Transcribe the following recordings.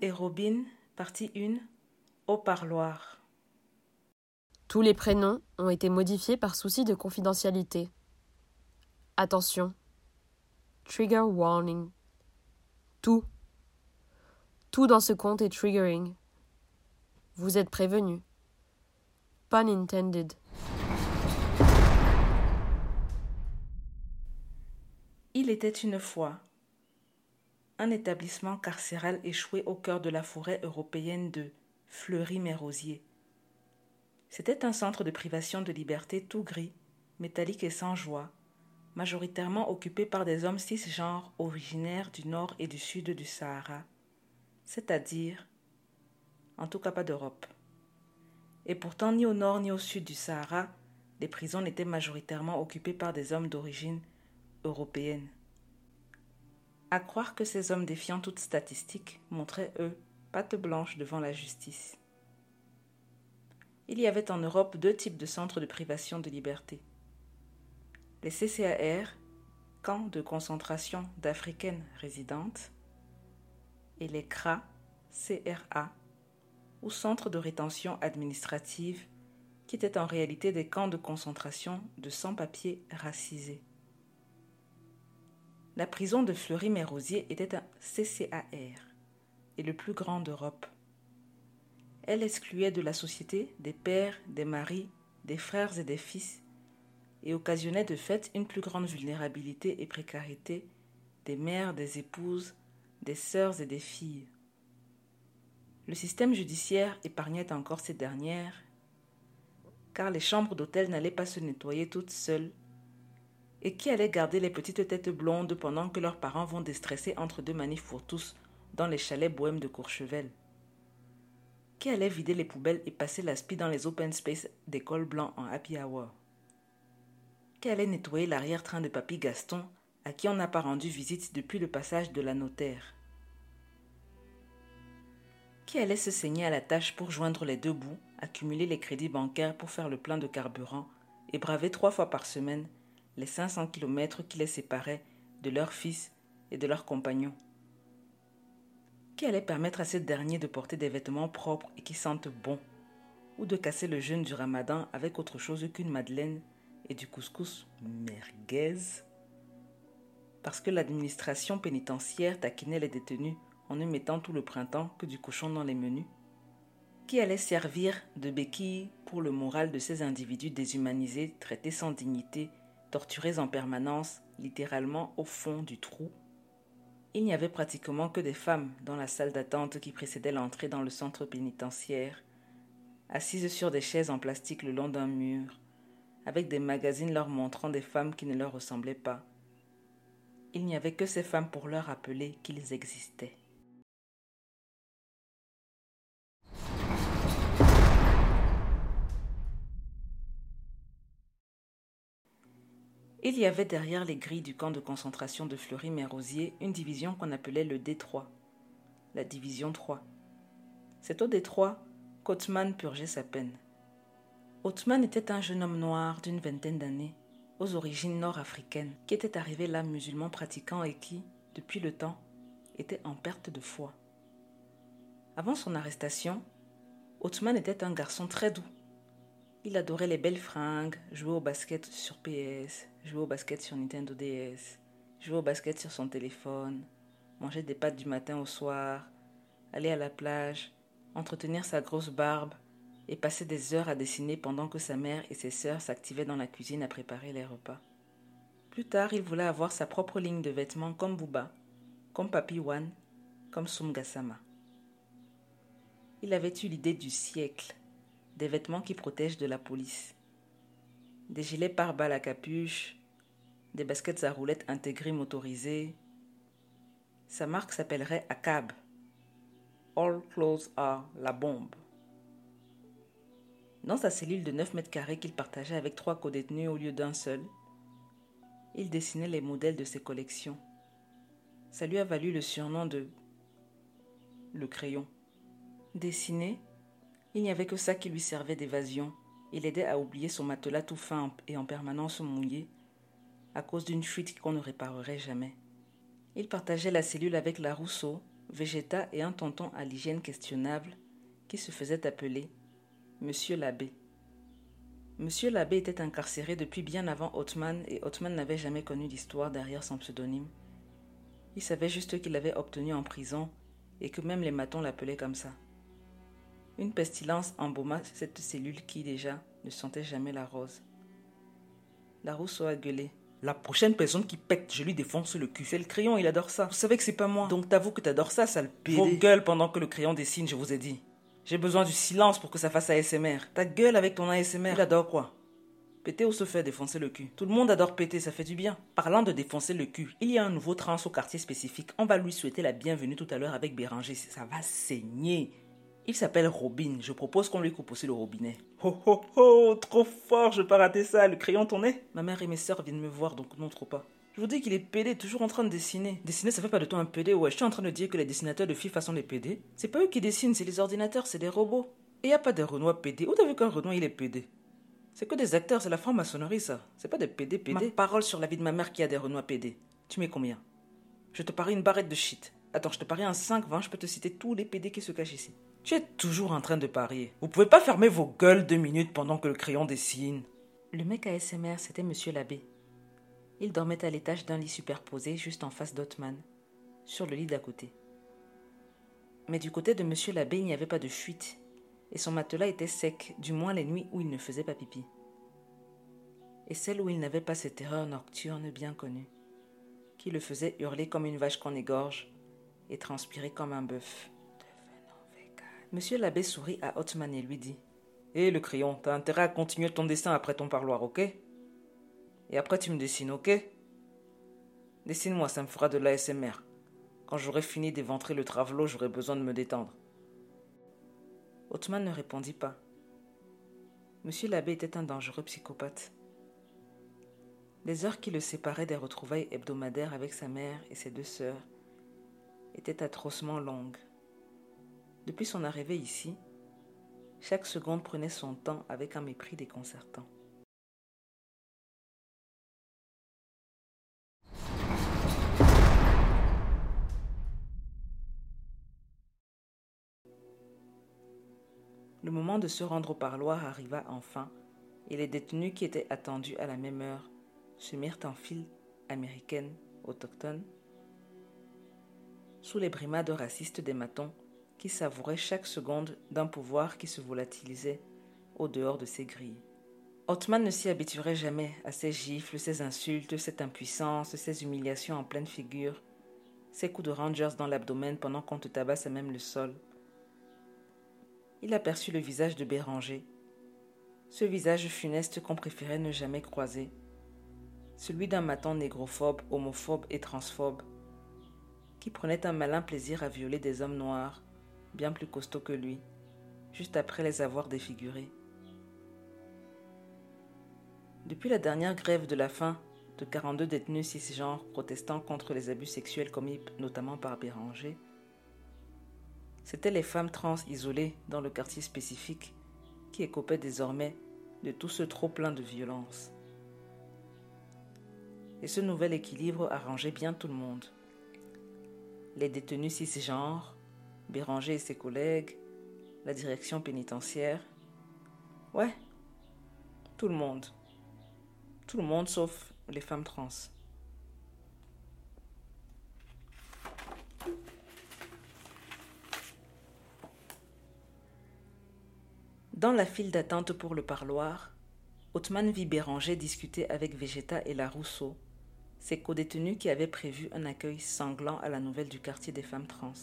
Et Robin, partie 1, au parloir. Tous les prénoms ont été modifiés par souci de confidentialité. Attention. Trigger warning. Tout. Tout dans ce compte est triggering. Vous êtes prévenus. Pun intended. Il était une fois un établissement carcéral échoué au cœur de la forêt européenne de Fleury-Mérosier. C'était un centre de privation de liberté tout gris, métallique et sans joie, majoritairement occupé par des hommes cisgenres originaires du nord et du sud du Sahara, c'est-à-dire, en tout cas pas d'Europe. Et pourtant, ni au nord ni au sud du Sahara, les prisons n'étaient majoritairement occupées par des hommes d'origine européenne. À croire que ces hommes défiant toute statistique montraient, eux, patte blanche devant la justice. Il y avait en Europe deux types de centres de privation de liberté. Les CCAR, camps de concentration d'Africaines résidentes, et les CRA, CRA, ou centres de rétention administrative, qui étaient en réalité des camps de concentration de sans-papiers racisés. La prison de Fleury-Mérosier était un CCAR et le plus grand d'Europe. Elle excluait de la société des pères, des maris, des frères et des fils et occasionnait de fait une plus grande vulnérabilité et précarité des mères, des épouses, des sœurs et des filles. Le système judiciaire épargnait encore ces dernières, car les chambres d'hôtel n'allaient pas se nettoyer toutes seules et qui allait garder les petites têtes blondes pendant que leurs parents vont déstresser entre deux manifs pour tous dans les chalets bohèmes de Courchevel. Qui allait vider les poubelles et passer l'aspi dans les open space d'école blanc en happy hour? Qui allait nettoyer l'arrière-train de Papy Gaston à qui on n'a pas rendu visite depuis le passage de la notaire? Qui allait se saigner à la tâche pour joindre les deux bouts, accumuler les crédits bancaires pour faire le plein de carburant et braver trois fois par semaine les 500 kilomètres qui les séparaient de leur fils et de leurs compagnons. Qui allait permettre à ces derniers de porter des vêtements propres et qui sentent bon, ou de casser le jeûne du ramadan avec autre chose qu'une madeleine et du couscous merguez? Parce que l'administration pénitentiaire taquinait les détenus en ne mettant tout le printemps que du cochon dans les menus qui allait servir de béquille pour le moral de ces individus déshumanisés, traités sans dignité torturés en permanence, littéralement au fond du trou. Il n'y avait pratiquement que des femmes dans la salle d'attente qui précédait l'entrée dans le centre pénitentiaire, assises sur des chaises en plastique le long d'un mur, avec des magazines leur montrant des femmes qui ne leur ressemblaient pas. Il n'y avait que ces femmes pour leur rappeler qu'ils existaient. Il y avait derrière les grilles du camp de concentration de Fleury-Mérosier une division qu'on appelait le Détroit, la division 3. C'est au Détroit qu'Othman purgeait sa peine. Othman était un jeune homme noir d'une vingtaine d'années, aux origines nord-africaines, qui était arrivé là musulman pratiquant et qui, depuis le temps, était en perte de foi. Avant son arrestation, Othman était un garçon très doux. Il adorait les belles fringues, jouer au basket sur PS, jouer au basket sur Nintendo DS, jouer au basket sur son téléphone, manger des pâtes du matin au soir, aller à la plage, entretenir sa grosse barbe et passer des heures à dessiner pendant que sa mère et ses sœurs s'activaient dans la cuisine à préparer les repas. Plus tard, il voulait avoir sa propre ligne de vêtements comme Bouba, comme Papi Wan, comme Sumgasama. Il avait eu l'idée du siècle, des vêtements qui protègent de la police. Des gilets pare-balles à capuche, des baskets à roulettes intégrées motorisées. Sa marque s'appellerait ACAB. All clothes are la bombe. Dans sa cellule de 9 mètres carrés qu'il partageait avec trois co-détenus au lieu d'un seul, il dessinait les modèles de ses collections. Ça lui a valu le surnom de le crayon. Dessiner, il n'y avait que ça qui lui servait d'évasion. Il aidait à oublier son matelas tout fin et en permanence mouillé à cause d'une fuite qu'on ne réparerait jamais. Il partageait la cellule avec la Rousseau, Végéta et un tonton à l'hygiène questionnable qui se faisait appeler Monsieur l'abbé. Monsieur l'abbé était incarcéré depuis bien avant Othman et Othman n'avait jamais connu d'histoire derrière son pseudonyme. Il savait juste qu'il avait obtenu en prison et que même les matons l'appelaient comme ça. Une pestilence embauma cette cellule qui déjà ne sentait jamais la rose. La Rousseau a gueulé. La prochaine personne qui pète, je lui défonce le cul. C'est le crayon, il adore ça. Vous savez que c'est pas moi. Donc t'avoues que t'adores ça, sale pédé. Vos gueules pendant que le crayon dessine, je vous ai dit. J'ai besoin du silence pour que ça fasse ASMR. Ta gueule avec ton ASMR. Il adore quoi? Péter ou se faire défoncer le cul? Tout le monde adore péter, ça fait du bien. Parlant de défoncer le cul, il y a un nouveau trans au quartier spécifique. On va lui souhaiter la bienvenue tout à l'heure avec Béranger. Ça va saigner. Il s'appelle Robin. Je propose qu'on lui coupe aussi le robinet. Oh oh oh, trop fort, je vais pas rater ça. Le crayon tourné Ma mère et mes sœurs viennent me voir, donc non trop pas. Je vous dis qu'il est pédé, toujours en train de dessiner. Dessiner, ça fait pas de toi un pédé, ouais. Je suis en train de dire que les dessinateurs de FIFA sont des pédés. C'est pas eux qui dessinent, c'est les ordinateurs, c'est des robots. Et y a pas de Renoir pédé. Où t'as vu qu'un Renoir, il est pédé? C'est que des acteurs, c'est la franc-maçonnerie, ça. C'est pas des pédés pédés. Ma parole sur la vie de ma mère qui a des Renoirs pédés. Tu mets combien? Je te parie une barrette de shit. Attends, je te parie un 5, 20, je peux te citer tous les pédés qui se cachent ici. Tu es toujours en train de parier. Vous pouvez pas fermer vos gueules deux minutes pendant que le crayon dessine. Le mec à SMR, c'était monsieur l'abbé. Il dormait à l'étage d'un lit superposé juste en face d'Otman, sur le lit d'à côté. Mais du côté de monsieur l'abbé, il n'y avait pas de fuite, et son matelas était sec, du moins les nuits où il ne faisait pas pipi. Et celle où il n'avait pas cette erreur nocturne bien connue, qui le faisait hurler comme une vache qu'on égorge et transpirer comme un bœuf. Monsieur l'abbé sourit à Otman et lui dit Hé le crayon, t'as intérêt à continuer ton dessin après ton parloir, ok? Et après, tu me dessines, ok? Dessine-moi, ça me fera de l'ASMR. Quand j'aurai fini d'éventrer le travelot, j'aurai besoin de me détendre. Othman ne répondit pas. Monsieur l'abbé était un dangereux psychopathe. Les heures qui le séparaient des retrouvailles hebdomadaires avec sa mère et ses deux sœurs étaient atrocement longues. Depuis son arrivée ici, chaque seconde prenait son temps avec un mépris déconcertant. Le moment de se rendre au parloir arriva enfin, et les détenus qui étaient attendus à la même heure se mirent en file américaine autochtone sous les brimades racistes des matons qui savouraient chaque seconde d'un pouvoir qui se volatilisait au dehors de ces grilles. Othman ne s'y habituerait jamais à ces gifles, ces insultes, cette impuissance, ces humiliations en pleine figure, ces coups de rangers dans l'abdomen pendant qu'on te tabasse même le sol, il aperçut le visage de Béranger, ce visage funeste qu'on préférait ne jamais croiser, celui d'un maton négrophobe, homophobe et transphobe, qui prenait un malin plaisir à violer des hommes noirs, bien plus costauds que lui, juste après les avoir défigurés. Depuis la dernière grève de la faim de 42 détenus cisgenres protestant contre les abus sexuels commis notamment par Béranger, C'étaient les femmes trans isolées dans le quartier spécifique qui écopaient désormais de tout ce trop plein de violence. Et ce nouvel équilibre arrangeait bien tout le monde. Les détenus cisgenres, Béranger et ses collègues, la direction pénitentiaire. Ouais, tout le monde. Tout le monde sauf les femmes trans. Dans la file d'attente pour le parloir, Othman vit Béranger discuter avec Végéta et la Rousseau, ses co-détenus qui avaient prévu un accueil sanglant à la nouvelle du quartier des femmes trans.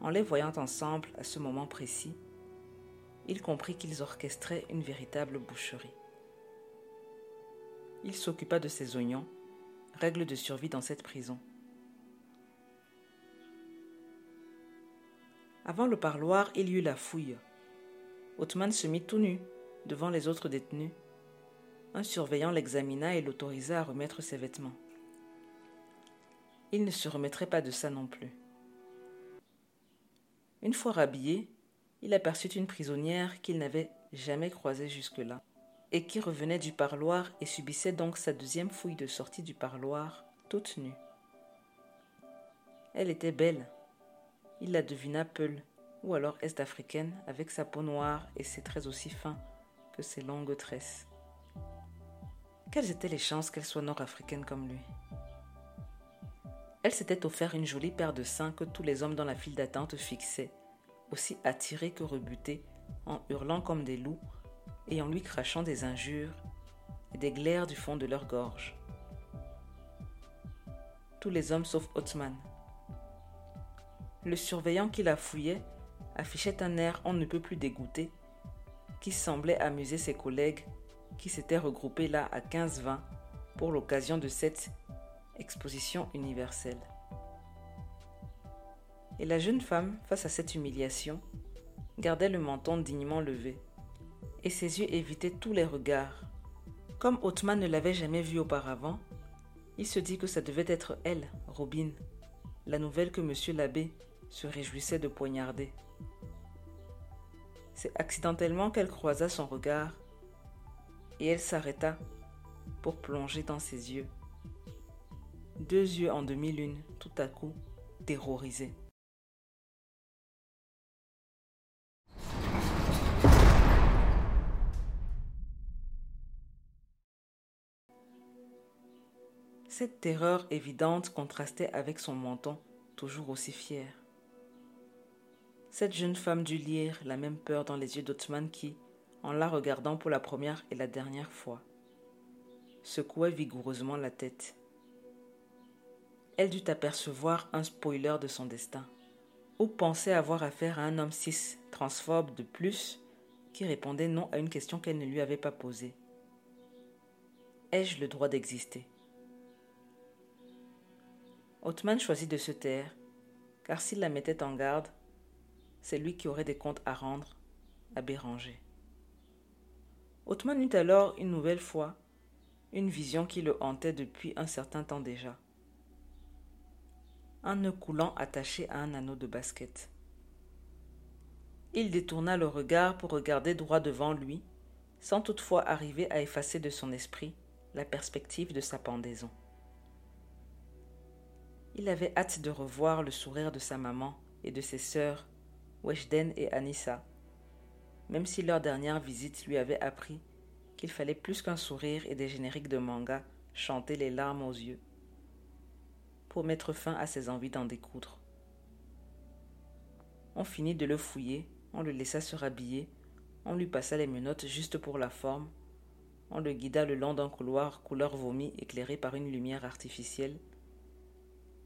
En les voyant ensemble à ce moment précis, il comprit qu'ils orchestraient une véritable boucherie. Il s'occupa de ses oignons, règle de survie dans cette prison. Avant le parloir, il y eut la fouille. Othman se mit tout nu devant les autres détenus. Un surveillant l'examina et l'autorisa à remettre ses vêtements. Il ne se remettrait pas de ça non plus. Une fois rhabillé, il aperçut une prisonnière qu'il n'avait jamais croisée jusque-là, et qui revenait du parloir et subissait donc sa deuxième fouille de sortie du parloir, toute nue. Elle était belle, il la devina peule, ou alors est-africaine, avec sa peau noire et ses traits aussi fins que ses longues tresses. Quelles étaient les chances qu'elle soit nord-africaine comme lui? Elle s'était offert une jolie paire de seins que tous les hommes dans la file d'attente fixaient, aussi attirés que rebutés, en hurlant comme des loups et en lui crachant des injures et des glaires du fond de leur gorge. Tous les hommes sauf Othman, le surveillant qui la fouillait affichait un air on ne peut plus dégoûté, qui semblait amuser ses collègues qui s'étaient regroupés là à 15-20 pour l'occasion de cette exposition universelle. Et la jeune femme, face à cette humiliation, gardait le menton dignement levé, et ses yeux évitaient tous les regards. Comme Othman ne l'avait jamais vue auparavant, il se dit que ça devait être elle, Robin, la nouvelle que monsieur l'abbé se réjouissait de poignarder. C'est accidentellement qu'elle croisa son regard et elle s'arrêta pour plonger dans ses yeux. Deux yeux en demi-lune, tout à coup, terrorisés. Cette terreur évidente contrastait avec son menton, toujours aussi fier. Cette jeune femme dut lire la même peur dans les yeux d'Othman qui, en la regardant pour la première et la dernière fois, secouait vigoureusement la tête. Elle dut apercevoir un spoiler de son destin, ou penser avoir affaire à un homme cis transphobe de plus qui répondait non à une question qu'elle ne lui avait pas posée? Ai-je le droit d'exister? Othman choisit de se taire, car s'il la mettait en garde, c'est lui qui aurait des comptes à rendre à Béranger. Othman eut alors une nouvelle fois une vision qui le hantait depuis un certain temps déjà. Un nœud coulant attaché à un anneau de basket. Il détourna le regard pour regarder droit devant lui, sans toutefois arriver à effacer de son esprit la perspective de sa pendaison. Il avait hâte de revoir le sourire de sa maman et de ses sœurs Weshden et Anissa, même si leur dernière visite lui avait appris qu'il fallait plus qu'un sourire et des génériques de manga chanter les larmes aux yeux pour mettre fin à ses envies d'en découdre. On finit de le fouiller, on le laissa se rhabiller, on lui passa les menottes juste pour la forme, on le guida le long d'un couloir couleur vomi éclairé par une lumière artificielle,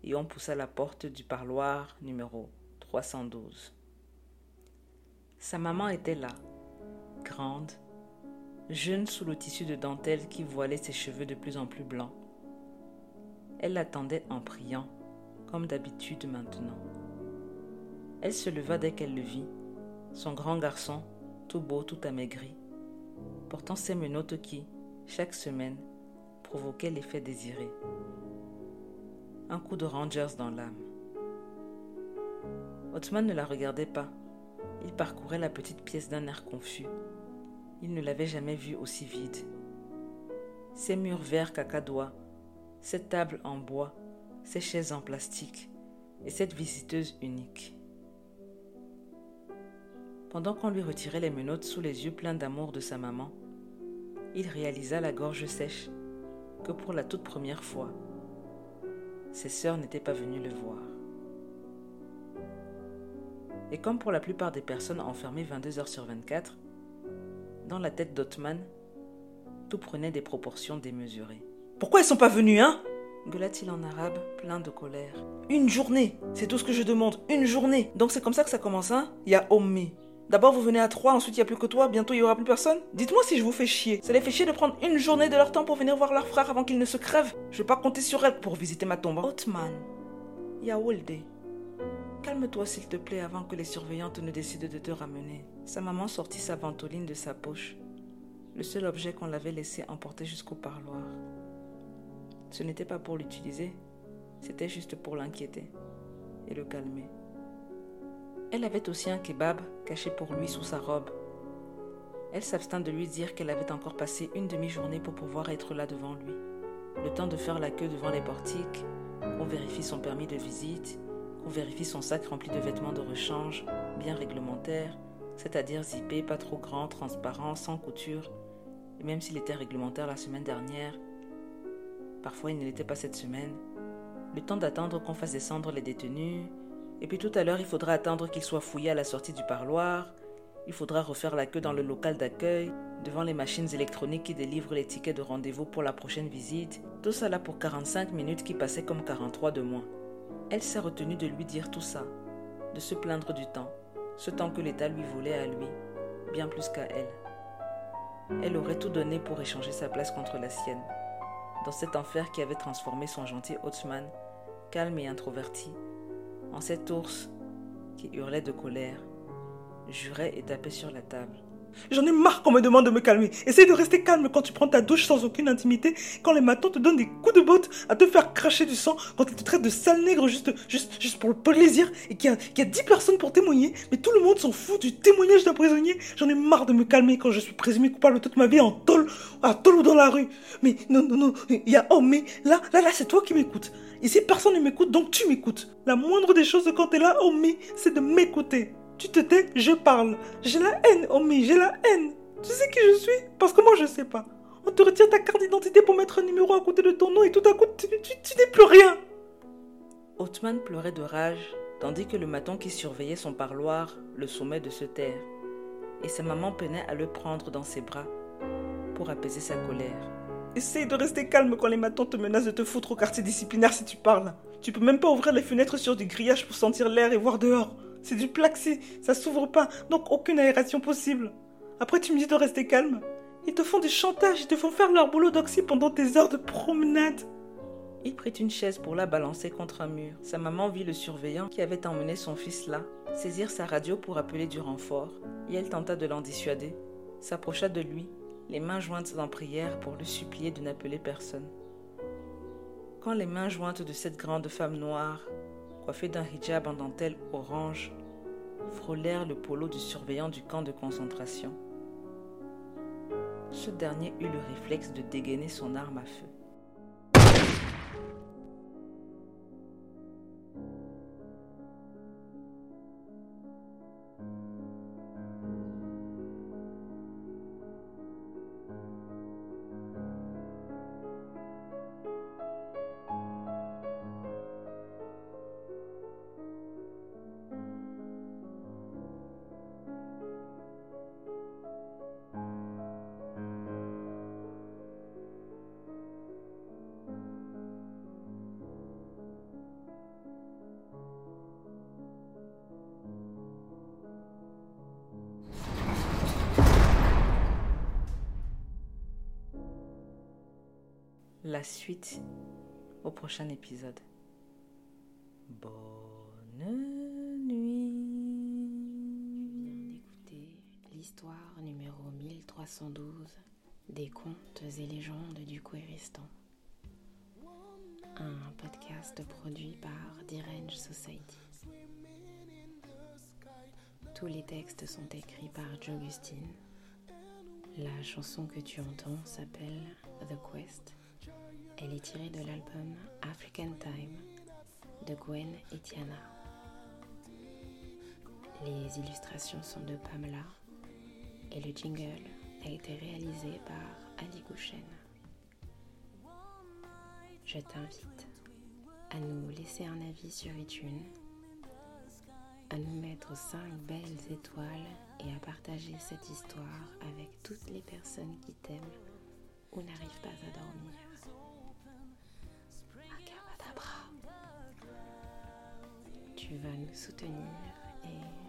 et on poussa la porte du parloir numéro 312. Sa maman était là, grande, jeune sous le tissu de dentelle qui voilait ses cheveux de plus en plus blancs. Elle l'attendait en priant, comme d'habitude maintenant. Elle se leva dès qu'elle le vit, son grand garçon, tout beau, tout amaigri, portant ses menottes qui, chaque semaine, provoquaient l'effet désiré. Un coup de Rangers dans l'âme. Othman ne la regardait pas, il parcourait la petite pièce d'un air confus. Il ne l'avait jamais vue aussi vide. Ces murs verts cacadois, cette table en bois, ces chaises en plastique et cette visiteuse unique. Pendant qu'on lui retirait les menottes sous les yeux pleins d'amour de sa maman, il réalisa la gorge sèche que pour la toute première fois, ses sœurs n'étaient pas venues le voir. Et comme pour la plupart des personnes enfermées 22 heures sur 24, dans la tête d'Otman, tout prenait des proportions démesurées. Pourquoi ils sont pas venus, hein? Gueula-t-il en arabe, plein de colère. Une journée, c'est tout ce que je demande, une journée. Donc c'est comme ça que ça commence, hein? Il y a Ommi. D'abord vous venez à trois, ensuite il n'y a plus que toi, bientôt il n'y aura plus personne? Dites-moi si je vous fais chier. Ça les fait chier de prendre une journée de leur temps pour venir voir leur frère avant qu'ils ne se crèvent Je vais pas compter sur elle pour visiter ma tombe. Hein. Otman, Yawolde, calme-toi s'il te plaît avant que les surveillantes ne décident de te ramener. Sa maman sortit sa ventoline de sa poche, le seul objet qu'on l'avait laissé emporter jusqu'au parloir. Ce n'était pas pour l'utiliser, c'était juste pour l'inquiéter et le calmer. Elle avait aussi un kebab caché pour lui sous sa robe. Elle s'abstint de lui dire qu'elle avait encore passé une demi-journée pour pouvoir être là devant lui. Le temps de faire la queue devant les portiques, qu'on vérifie son permis de visite, qu'on vérifie son sac rempli de vêtements de rechange, bien réglementaires, c'est-à-dire zippé, pas trop grand, transparent, sans couture. Et même s'il était réglementaire la semaine dernière, Parfois, il ne l'était pas cette semaine. Le temps d'attendre qu'on fasse descendre les détenus. Et puis tout à l'heure, il faudra attendre qu'ils soient fouillés à la sortie du parloir. Il faudra refaire la queue dans le local d'accueil, devant les machines électroniques qui délivrent les tickets de rendez-vous pour la prochaine visite. Tout ça là pour 45 minutes qui passaient comme 43 de moins. Elle s'est retenue de lui dire tout ça, de se plaindre du temps, ce temps que l'État lui voulait à lui, bien plus qu'à elle. Elle aurait tout donné pour échanger sa place contre la sienne dans cet enfer qui avait transformé son gentil Hautzmann, calme et introverti, en cet ours qui hurlait de colère, jurait et tapait sur la table. J'en ai marre qu'on me demande de me calmer. Essaye de rester calme quand tu prends ta douche sans aucune intimité, quand les matons te donnent des coups de botte à te faire cracher du sang, quand ils te traitent de sale nègre juste, juste, pour le plaisir, et qu'il y, a, dix personnes pour témoigner, mais tout le monde s'en fout du témoignage d'un prisonnier. J'en ai marre de me calmer quand je suis présumé coupable toute ma vie en tôle, à tôle ou dans la rue. Mais non, non, non, il y a, oh, mais là, là, là, c'est toi qui m'écoutes. Ici, personne ne m'écoute, donc tu m'écoutes. La moindre des choses quand t'es là, oh, mais c'est de m'écouter. Tu te tais, je parle. J'ai la haine, Omi, j'ai la haine. Tu sais qui je suis? Parce que moi, je sais pas. On te retire ta carte d'identité pour mettre un numéro à côté de ton nom et tout à coup, tu, n'es plus rien. Othman pleurait de rage, tandis que le maton qui surveillait son parloir le sommait de se taire. Et sa maman peinait à le prendre dans ses bras pour apaiser sa colère. Essaye de rester calme quand les matons te menacent de te foutre au quartier disciplinaire si tu parles. Tu peux même pas ouvrir les fenêtres sur du grillage pour sentir l'air et voir dehors. C'est du plaxi, ça s'ouvre pas, donc aucune aération possible. Après, tu me dis de rester calme. Ils te font du chantage, ils te font faire leur boulot d'oxy pendant tes heures de promenade. Il prit une chaise pour la balancer contre un mur. Sa maman vit le surveillant qui avait emmené son fils là, saisir sa radio pour appeler du renfort, et elle tenta de l'en dissuader, s'approcha de lui, les mains jointes en prière pour le supplier de n'appeler personne. Quand les mains jointes de cette grande femme noire coiffé d'un hijab en dentelle orange, frôlèrent le polo du surveillant du camp de concentration. Ce dernier eut le réflexe de dégainer son arme à feu. La suite au prochain épisode. Bonne nuit. d'écouter l'histoire numéro 1312 des contes et légendes du Kouéristan. Un podcast produit par Dirange Society. Tous les textes sont écrits par Jogustine. La chanson que tu entends s'appelle The Quest elle est tirée de l'album African Time de Gwen et. Les illustrations sont de Pamela et le jingle a été réalisé par Ali Gouchen. Je t'invite à nous laisser un avis sur iTunes à nous mettre cinq belles étoiles et à partager cette histoire avec toutes les personnes qui t'aiment ou n'arrivent pas à dormir. va nous soutenir et